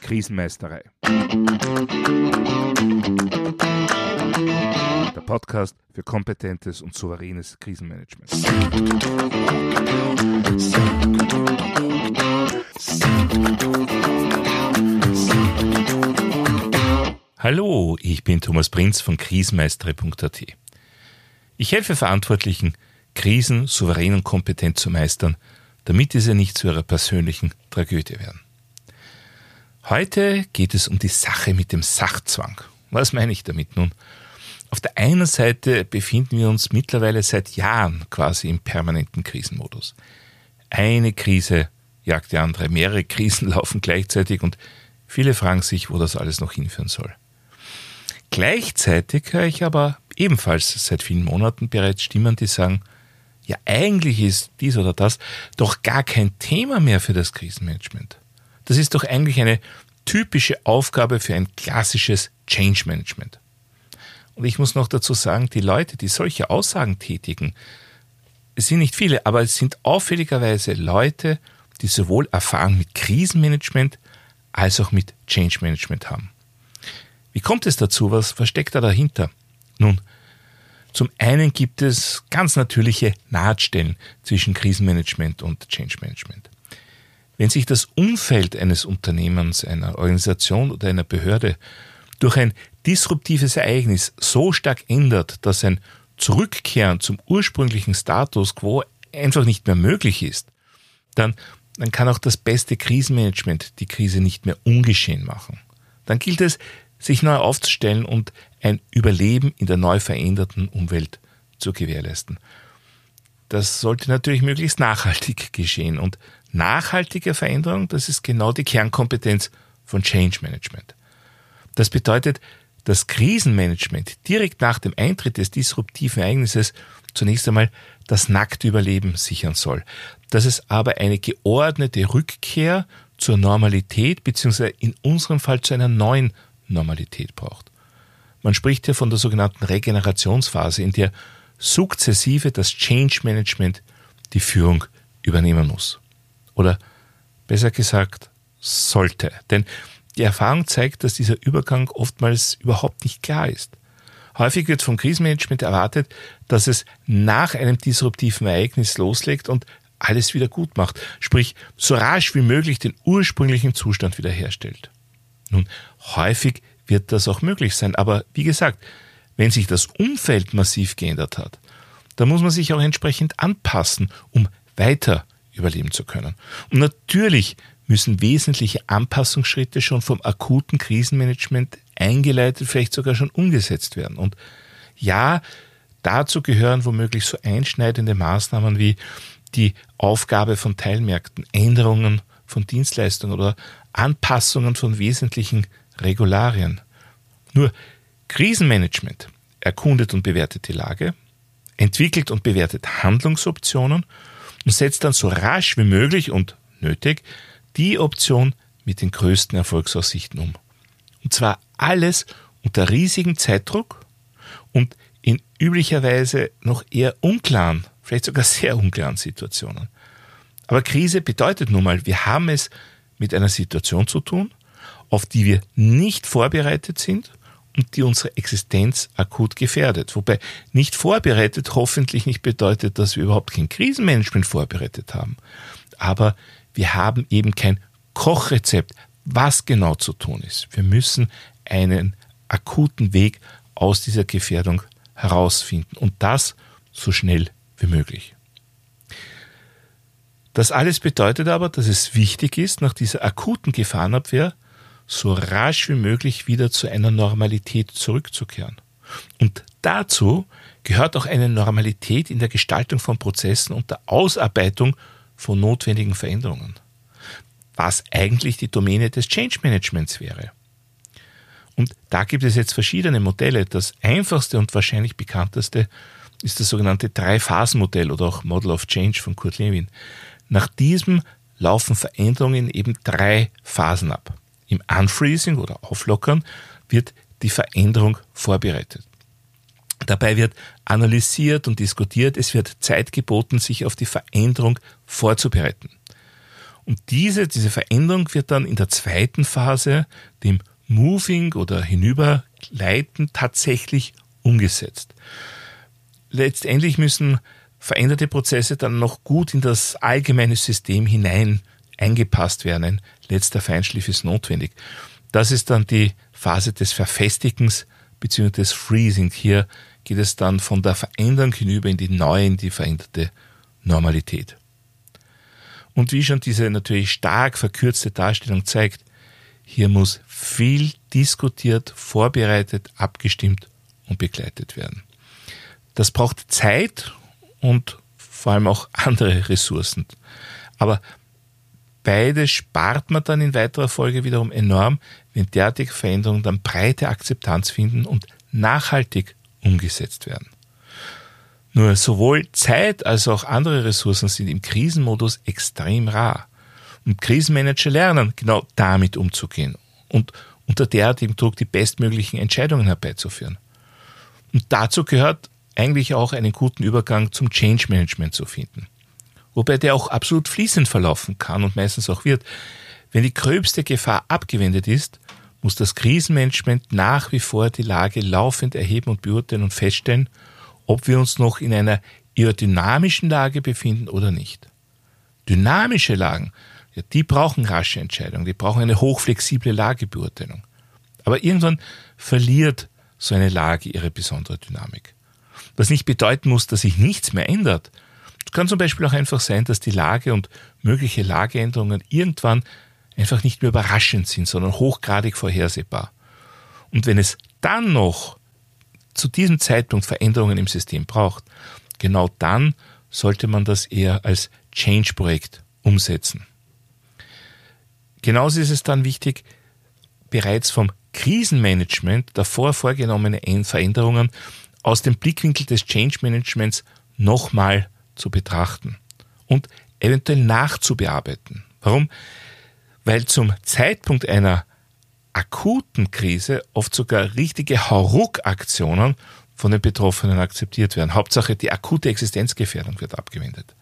Krisenmeisterei. Der Podcast für kompetentes und souveränes Krisenmanagement. Hallo, ich bin Thomas Prinz von krisenmeistere.at. Ich helfe Verantwortlichen, Krisen souverän und kompetent zu meistern, damit diese nicht zu ihrer persönlichen Tragödie werden. Heute geht es um die Sache mit dem Sachzwang. Was meine ich damit nun? Auf der einen Seite befinden wir uns mittlerweile seit Jahren quasi im permanenten Krisenmodus. Eine Krise jagt die andere, mehrere Krisen laufen gleichzeitig und viele fragen sich, wo das alles noch hinführen soll. Gleichzeitig höre ich aber ebenfalls seit vielen Monaten bereits Stimmen, die sagen, ja eigentlich ist dies oder das doch gar kein Thema mehr für das Krisenmanagement. Das ist doch eigentlich eine typische Aufgabe für ein klassisches Change Management. Und ich muss noch dazu sagen, die Leute, die solche Aussagen tätigen, es sind nicht viele, aber es sind auffälligerweise Leute, die sowohl Erfahrung mit Krisenmanagement als auch mit Change Management haben. Wie kommt es dazu? Was versteckt da dahinter? Nun, zum einen gibt es ganz natürliche Nahtstellen zwischen Krisenmanagement und Change Management. Wenn sich das Umfeld eines Unternehmens, einer Organisation oder einer Behörde durch ein disruptives Ereignis so stark ändert, dass ein Zurückkehren zum ursprünglichen Status quo einfach nicht mehr möglich ist, dann, dann kann auch das beste Krisenmanagement die Krise nicht mehr ungeschehen machen. Dann gilt es, sich neu aufzustellen und ein Überleben in der neu veränderten Umwelt zu gewährleisten. Das sollte natürlich möglichst nachhaltig geschehen und nachhaltige Veränderung, das ist genau die Kernkompetenz von Change Management. Das bedeutet, dass Krisenmanagement direkt nach dem Eintritt des disruptiven Ereignisses zunächst einmal das nackte Überleben sichern soll, dass es aber eine geordnete Rückkehr zur Normalität bzw. in unserem Fall zu einer neuen Normalität braucht. Man spricht hier von der sogenannten Regenerationsphase, in der sukzessive das Change Management die Führung übernehmen muss. Oder besser gesagt, sollte. Denn die Erfahrung zeigt, dass dieser Übergang oftmals überhaupt nicht klar ist. Häufig wird vom Krisenmanagement erwartet, dass es nach einem disruptiven Ereignis loslegt und alles wieder gut macht, sprich so rasch wie möglich den ursprünglichen Zustand wiederherstellt. Nun, häufig wird das auch möglich sein, aber wie gesagt, wenn sich das Umfeld massiv geändert hat, dann muss man sich auch entsprechend anpassen, um weiter überleben zu können. Und natürlich müssen wesentliche Anpassungsschritte schon vom akuten Krisenmanagement eingeleitet, vielleicht sogar schon umgesetzt werden. Und ja, dazu gehören womöglich so einschneidende Maßnahmen wie die Aufgabe von Teilmärkten, Änderungen von Dienstleistungen oder Anpassungen von wesentlichen Regularien. Nur Krisenmanagement erkundet und bewertet die Lage, entwickelt und bewertet Handlungsoptionen und setzt dann so rasch wie möglich und nötig die Option mit den größten Erfolgsaussichten um. Und zwar alles unter riesigem Zeitdruck und in üblicherweise noch eher unklaren, vielleicht sogar sehr unklaren Situationen. Aber Krise bedeutet nun mal, wir haben es mit einer Situation zu tun, auf die wir nicht vorbereitet sind und die unsere Existenz akut gefährdet. Wobei nicht vorbereitet hoffentlich nicht bedeutet, dass wir überhaupt kein Krisenmanagement vorbereitet haben. Aber wir haben eben kein Kochrezept, was genau zu tun ist. Wir müssen einen akuten Weg aus dieser Gefährdung herausfinden und das so schnell wie möglich. Das alles bedeutet aber, dass es wichtig ist, nach dieser akuten Gefahrenabwehr so rasch wie möglich wieder zu einer Normalität zurückzukehren. Und dazu gehört auch eine Normalität in der Gestaltung von Prozessen und der Ausarbeitung von notwendigen Veränderungen. Was eigentlich die Domäne des Change Managements wäre. Und da gibt es jetzt verschiedene Modelle. Das einfachste und wahrscheinlich bekannteste ist das sogenannte Drei-Phasen-Modell oder auch Model of Change von Kurt Lewin. Nach diesem laufen Veränderungen eben drei Phasen ab. Im Unfreezing oder Auflockern wird die Veränderung vorbereitet. Dabei wird analysiert und diskutiert, es wird Zeit geboten, sich auf die Veränderung vorzubereiten. Und diese, diese Veränderung wird dann in der zweiten Phase, dem Moving oder Hinüberleiten, tatsächlich umgesetzt. Letztendlich müssen veränderte Prozesse dann noch gut in das allgemeine System hinein eingepasst werden. Ein letzter Feinschliff ist notwendig. Das ist dann die Phase des Verfestigens bzw. des Freezing. Hier geht es dann von der Veränderung hinüber in die neue, in die veränderte Normalität. Und wie schon diese natürlich stark verkürzte Darstellung zeigt, hier muss viel diskutiert, vorbereitet, abgestimmt und begleitet werden. Das braucht Zeit und vor allem auch andere Ressourcen. Aber Beide spart man dann in weiterer Folge wiederum enorm, wenn derartige Veränderungen dann breite Akzeptanz finden und nachhaltig umgesetzt werden. Nur sowohl Zeit als auch andere Ressourcen sind im Krisenmodus extrem rar. Und Krisenmanager lernen, genau damit umzugehen und unter derartigem Druck die bestmöglichen Entscheidungen herbeizuführen. Und dazu gehört eigentlich auch einen guten Übergang zum Change Management zu finden wobei der auch absolut fließend verlaufen kann und meistens auch wird. Wenn die gröbste Gefahr abgewendet ist, muss das Krisenmanagement nach wie vor die Lage laufend erheben und beurteilen und feststellen, ob wir uns noch in einer eher dynamischen Lage befinden oder nicht. Dynamische Lagen, ja, die brauchen rasche Entscheidungen, die brauchen eine hochflexible Lagebeurteilung. Aber irgendwann verliert so eine Lage ihre besondere Dynamik. Was nicht bedeuten muss, dass sich nichts mehr ändert, kann zum Beispiel auch einfach sein, dass die Lage und mögliche Lageänderungen irgendwann einfach nicht mehr überraschend sind, sondern hochgradig vorhersehbar. Und wenn es dann noch zu diesem Zeitpunkt Veränderungen im System braucht, genau dann sollte man das eher als Change-Projekt umsetzen. Genauso ist es dann wichtig, bereits vom Krisenmanagement davor vorgenommene Veränderungen aus dem Blickwinkel des Change Managements nochmal zu betrachten und eventuell nachzubearbeiten. Warum? Weil zum Zeitpunkt einer akuten Krise oft sogar richtige Hauruck-Aktionen von den Betroffenen akzeptiert werden. Hauptsache die akute Existenzgefährdung wird abgewendet.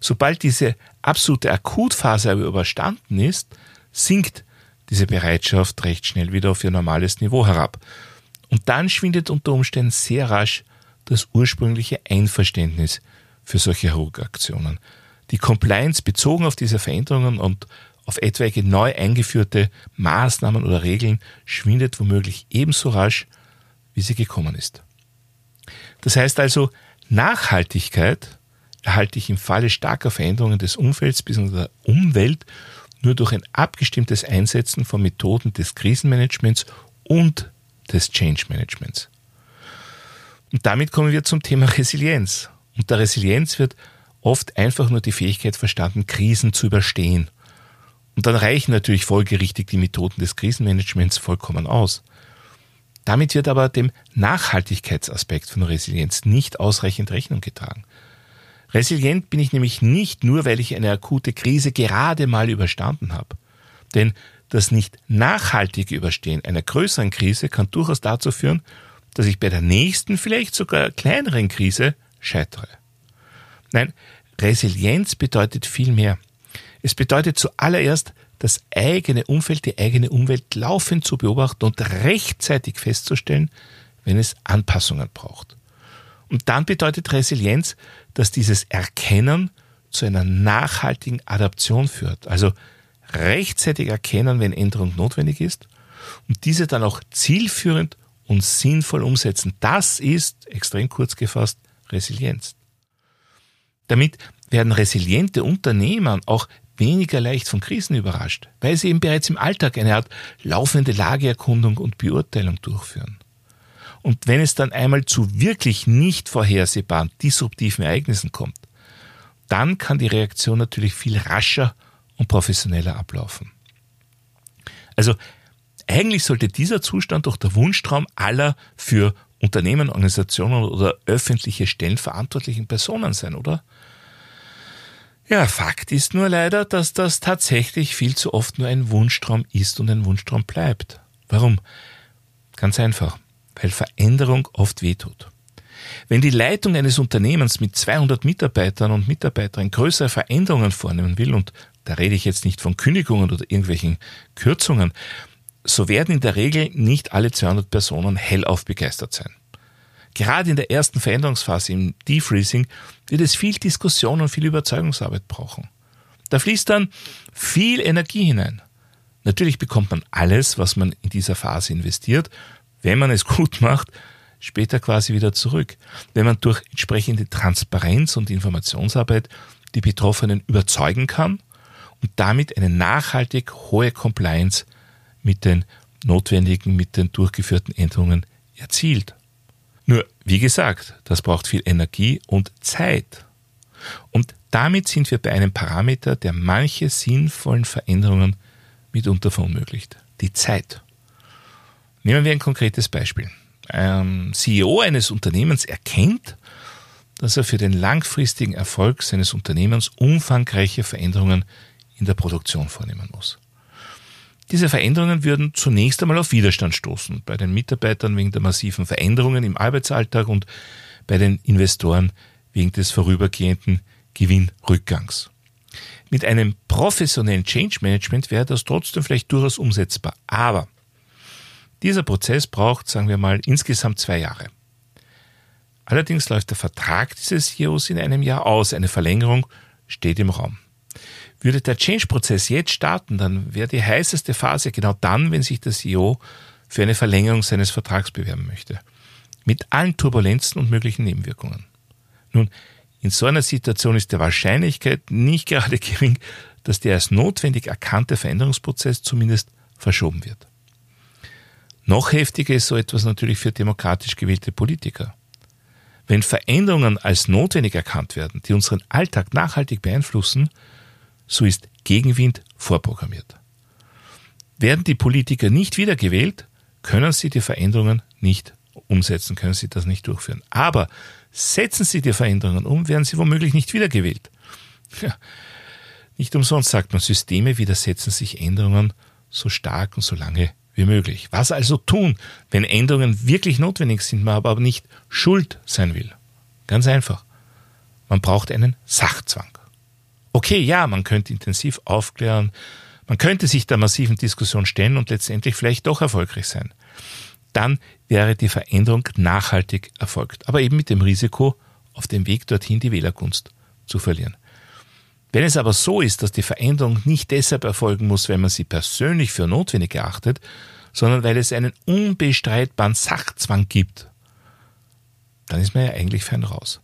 Sobald diese absolute Akutphase aber überstanden ist, sinkt diese Bereitschaft recht schnell wieder auf ihr normales Niveau herab. Und dann schwindet unter Umständen sehr rasch das ursprüngliche Einverständnis für solche Hauruck-Aktionen. Die Compliance bezogen auf diese Veränderungen und auf etwaige neu eingeführte Maßnahmen oder Regeln schwindet womöglich ebenso rasch, wie sie gekommen ist. Das heißt also, Nachhaltigkeit erhalte ich im Falle starker Veränderungen des Umfelds bzw. der Umwelt nur durch ein abgestimmtes Einsetzen von Methoden des Krisenmanagements und des Change Managements. Und damit kommen wir zum Thema Resilienz. Unter Resilienz wird oft einfach nur die Fähigkeit verstanden, Krisen zu überstehen. Und dann reichen natürlich folgerichtig die Methoden des Krisenmanagements vollkommen aus. Damit wird aber dem Nachhaltigkeitsaspekt von Resilienz nicht ausreichend Rechnung getragen. Resilient bin ich nämlich nicht nur, weil ich eine akute Krise gerade mal überstanden habe. Denn das nicht nachhaltige Überstehen einer größeren Krise kann durchaus dazu führen, dass ich bei der nächsten, vielleicht sogar kleineren Krise scheitere. Nein, Resilienz bedeutet viel mehr. Es bedeutet zuallererst, das eigene Umfeld, die eigene Umwelt laufend zu beobachten und rechtzeitig festzustellen, wenn es Anpassungen braucht. Und dann bedeutet Resilienz, dass dieses Erkennen zu einer nachhaltigen Adaption führt. Also rechtzeitig erkennen, wenn Änderung notwendig ist und diese dann auch zielführend und sinnvoll umsetzen. Das ist, extrem kurz gefasst, Resilienz. Damit werden resiliente Unternehmer auch weniger leicht von Krisen überrascht, weil sie eben bereits im Alltag eine Art laufende Lageerkundung und Beurteilung durchführen. Und wenn es dann einmal zu wirklich nicht vorhersehbaren disruptiven Ereignissen kommt, dann kann die Reaktion natürlich viel rascher und professioneller ablaufen. Also eigentlich sollte dieser Zustand doch der Wunschtraum aller für Unternehmen, Organisationen oder öffentliche Stellen verantwortlichen Personen sein, oder? Ja, Fakt ist nur leider, dass das tatsächlich viel zu oft nur ein Wunschtraum ist und ein Wunschtraum bleibt. Warum? Ganz einfach, weil Veränderung oft wehtut. Wenn die Leitung eines Unternehmens mit 200 Mitarbeitern und Mitarbeiterinnen größere Veränderungen vornehmen will und da rede ich jetzt nicht von Kündigungen oder irgendwelchen Kürzungen, so werden in der Regel nicht alle 200 Personen hellauf begeistert sein. Gerade in der ersten Veränderungsphase im Defreezing wird es viel Diskussion und viel Überzeugungsarbeit brauchen. Da fließt dann viel Energie hinein. Natürlich bekommt man alles, was man in dieser Phase investiert, wenn man es gut macht, später quasi wieder zurück. Wenn man durch entsprechende Transparenz und Informationsarbeit die Betroffenen überzeugen kann und damit eine nachhaltig hohe Compliance mit den notwendigen, mit den durchgeführten Änderungen erzielt. Nur, wie gesagt, das braucht viel Energie und Zeit. Und damit sind wir bei einem Parameter, der manche sinnvollen Veränderungen mitunter verunmöglicht. Die Zeit. Nehmen wir ein konkretes Beispiel. Ein CEO eines Unternehmens erkennt, dass er für den langfristigen Erfolg seines Unternehmens umfangreiche Veränderungen in der Produktion vornehmen muss. Diese Veränderungen würden zunächst einmal auf Widerstand stoßen, bei den Mitarbeitern wegen der massiven Veränderungen im Arbeitsalltag und bei den Investoren wegen des vorübergehenden Gewinnrückgangs. Mit einem professionellen Change Management wäre das trotzdem vielleicht durchaus umsetzbar. Aber dieser Prozess braucht, sagen wir mal, insgesamt zwei Jahre. Allerdings läuft der Vertrag dieses CEOs in einem Jahr aus. Eine Verlängerung steht im Raum. Würde der Change-Prozess jetzt starten, dann wäre die heißeste Phase genau dann, wenn sich der CEO für eine Verlängerung seines Vertrags bewerben möchte. Mit allen Turbulenzen und möglichen Nebenwirkungen. Nun, in so einer Situation ist die Wahrscheinlichkeit nicht gerade gering, dass der als notwendig erkannte Veränderungsprozess zumindest verschoben wird. Noch heftiger ist so etwas natürlich für demokratisch gewählte Politiker. Wenn Veränderungen als notwendig erkannt werden, die unseren Alltag nachhaltig beeinflussen, so ist Gegenwind vorprogrammiert. Werden die Politiker nicht wiedergewählt, können sie die Veränderungen nicht umsetzen, können sie das nicht durchführen. Aber setzen sie die Veränderungen um, werden sie womöglich nicht wiedergewählt. Ja, nicht umsonst sagt man, Systeme widersetzen sich Änderungen so stark und so lange wie möglich. Was also tun, wenn Änderungen wirklich notwendig sind, man aber nicht schuld sein will? Ganz einfach. Man braucht einen Sachzwang. Okay, ja, man könnte intensiv aufklären, man könnte sich der massiven Diskussion stellen und letztendlich vielleicht doch erfolgreich sein. Dann wäre die Veränderung nachhaltig erfolgt, aber eben mit dem Risiko, auf dem Weg dorthin die Wählergunst zu verlieren. Wenn es aber so ist, dass die Veränderung nicht deshalb erfolgen muss, weil man sie persönlich für notwendig erachtet, sondern weil es einen unbestreitbaren Sachzwang gibt, dann ist man ja eigentlich fein raus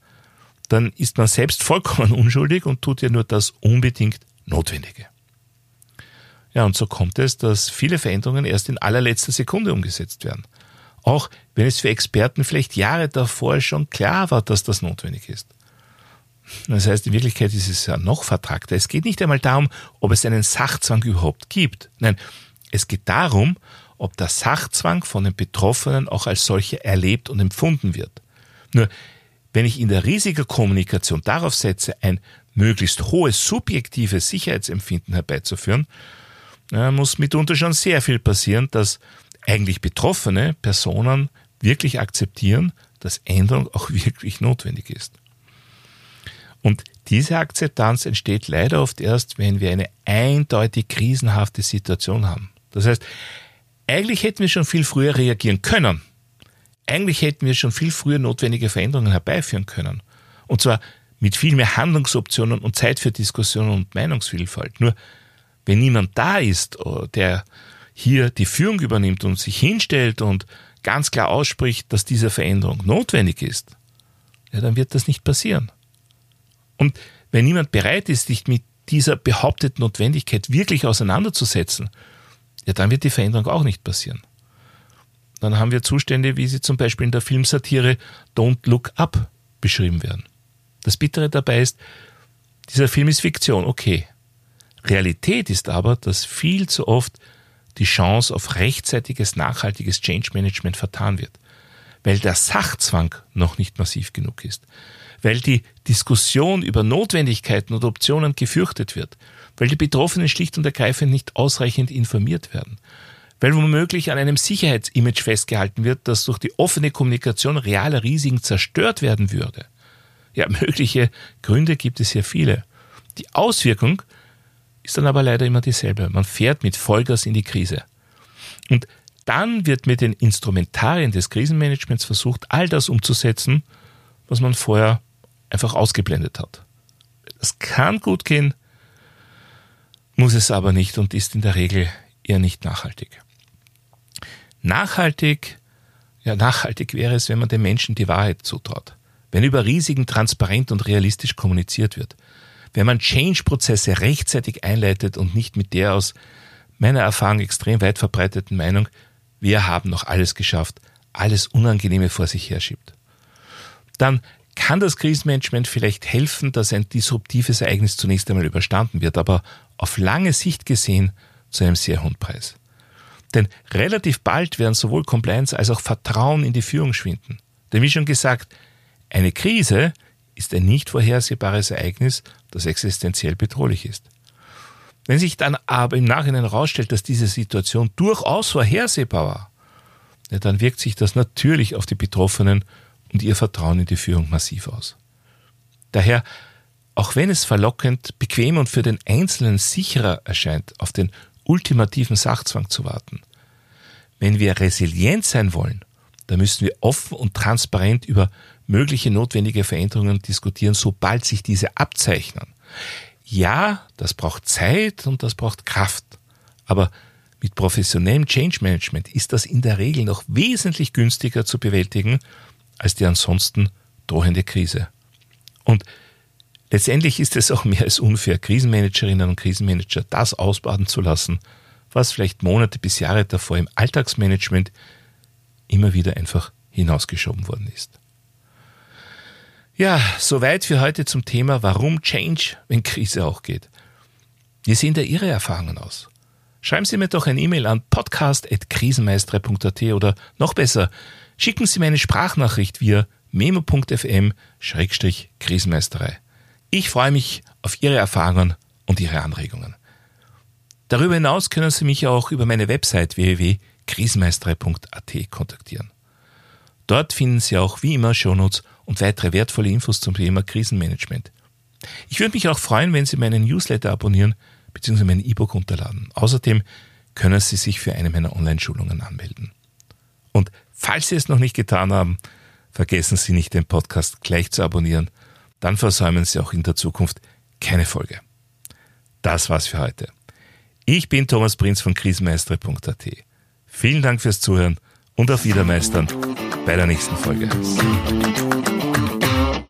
dann ist man selbst vollkommen unschuldig und tut ja nur das unbedingt Notwendige. Ja, und so kommt es, dass viele Veränderungen erst in allerletzter Sekunde umgesetzt werden. Auch wenn es für Experten vielleicht Jahre davor schon klar war, dass das notwendig ist. Das heißt, in Wirklichkeit ist es ja noch vertragter. Es geht nicht einmal darum, ob es einen Sachzwang überhaupt gibt. Nein, es geht darum, ob der Sachzwang von den Betroffenen auch als solcher erlebt und empfunden wird. Nur wenn ich in der Risikokommunikation darauf setze, ein möglichst hohes subjektives Sicherheitsempfinden herbeizuführen, muss mitunter schon sehr viel passieren, dass eigentlich betroffene Personen wirklich akzeptieren, dass Änderung auch wirklich notwendig ist. Und diese Akzeptanz entsteht leider oft erst, wenn wir eine eindeutig krisenhafte Situation haben. Das heißt, eigentlich hätten wir schon viel früher reagieren können. Eigentlich hätten wir schon viel früher notwendige Veränderungen herbeiführen können. Und zwar mit viel mehr Handlungsoptionen und Zeit für Diskussion und Meinungsvielfalt. Nur wenn niemand da ist, oh, der hier die Führung übernimmt und sich hinstellt und ganz klar ausspricht, dass diese Veränderung notwendig ist, ja, dann wird das nicht passieren. Und wenn niemand bereit ist, sich mit dieser behaupteten Notwendigkeit wirklich auseinanderzusetzen, ja, dann wird die Veränderung auch nicht passieren dann haben wir Zustände, wie sie zum Beispiel in der Filmsatire Don't Look Up beschrieben werden. Das Bittere dabei ist, dieser Film ist Fiktion, okay. Realität ist aber, dass viel zu oft die Chance auf rechtzeitiges, nachhaltiges Change Management vertan wird, weil der Sachzwang noch nicht massiv genug ist, weil die Diskussion über Notwendigkeiten und Optionen gefürchtet wird, weil die Betroffenen schlicht und ergreifend nicht ausreichend informiert werden, weil womöglich an einem Sicherheitsimage festgehalten wird, das durch die offene Kommunikation realer Risiken zerstört werden würde. Ja, mögliche Gründe gibt es hier viele. Die Auswirkung ist dann aber leider immer dieselbe. Man fährt mit Vollgas in die Krise. Und dann wird mit den Instrumentarien des Krisenmanagements versucht, all das umzusetzen, was man vorher einfach ausgeblendet hat. Das kann gut gehen, muss es aber nicht und ist in der Regel eher nicht nachhaltig. Nachhaltig, ja, nachhaltig wäre es, wenn man den Menschen die Wahrheit zutraut. Wenn über Risiken transparent und realistisch kommuniziert wird. Wenn man Change-Prozesse rechtzeitig einleitet und nicht mit der aus meiner Erfahrung extrem weit verbreiteten Meinung, wir haben noch alles geschafft, alles Unangenehme vor sich herschiebt. Dann kann das Krisenmanagement vielleicht helfen, dass ein disruptives Ereignis zunächst einmal überstanden wird, aber auf lange Sicht gesehen zu einem sehr hohen Preis. Denn relativ bald werden sowohl Compliance als auch Vertrauen in die Führung schwinden. Denn wie schon gesagt, eine Krise ist ein nicht vorhersehbares Ereignis, das existenziell bedrohlich ist. Wenn sich dann aber im Nachhinein herausstellt, dass diese Situation durchaus vorhersehbar war, ja, dann wirkt sich das natürlich auf die Betroffenen und ihr Vertrauen in die Führung massiv aus. Daher, auch wenn es verlockend, bequem und für den Einzelnen sicherer erscheint, auf den ultimativen Sachzwang zu warten, wenn wir resilient sein wollen, dann müssen wir offen und transparent über mögliche notwendige Veränderungen diskutieren, sobald sich diese abzeichnen. Ja, das braucht Zeit und das braucht Kraft. Aber mit professionellem Change Management ist das in der Regel noch wesentlich günstiger zu bewältigen als die ansonsten drohende Krise. Und letztendlich ist es auch mehr als unfair, Krisenmanagerinnen und Krisenmanager das ausbaden zu lassen, was vielleicht Monate bis Jahre davor im Alltagsmanagement immer wieder einfach hinausgeschoben worden ist. Ja, soweit für heute zum Thema, warum Change, wenn Krise auch geht. Wie sehen da Ihre Erfahrungen aus? Schreiben Sie mir doch ein E-Mail an podcast.krisenmeister.at oder noch besser, schicken Sie mir eine Sprachnachricht via memo.fm-krisenmeisterei. Ich freue mich auf Ihre Erfahrungen und Ihre Anregungen. Darüber hinaus können Sie mich auch über meine Website www.krisenmeisterei.at kontaktieren. Dort finden Sie auch wie immer Shownotes und weitere wertvolle Infos zum Thema Krisenmanagement. Ich würde mich auch freuen, wenn Sie meinen Newsletter abonnieren bzw. mein E-Book runterladen. Außerdem können Sie sich für eine meiner Online-Schulungen anmelden. Und falls Sie es noch nicht getan haben, vergessen Sie nicht, den Podcast gleich zu abonnieren. Dann versäumen Sie auch in der Zukunft keine Folge. Das war's für heute. Ich bin Thomas Prinz von krisenmeistere.at. Vielen Dank fürs Zuhören und auf Wiedermeistern bei der nächsten Folge.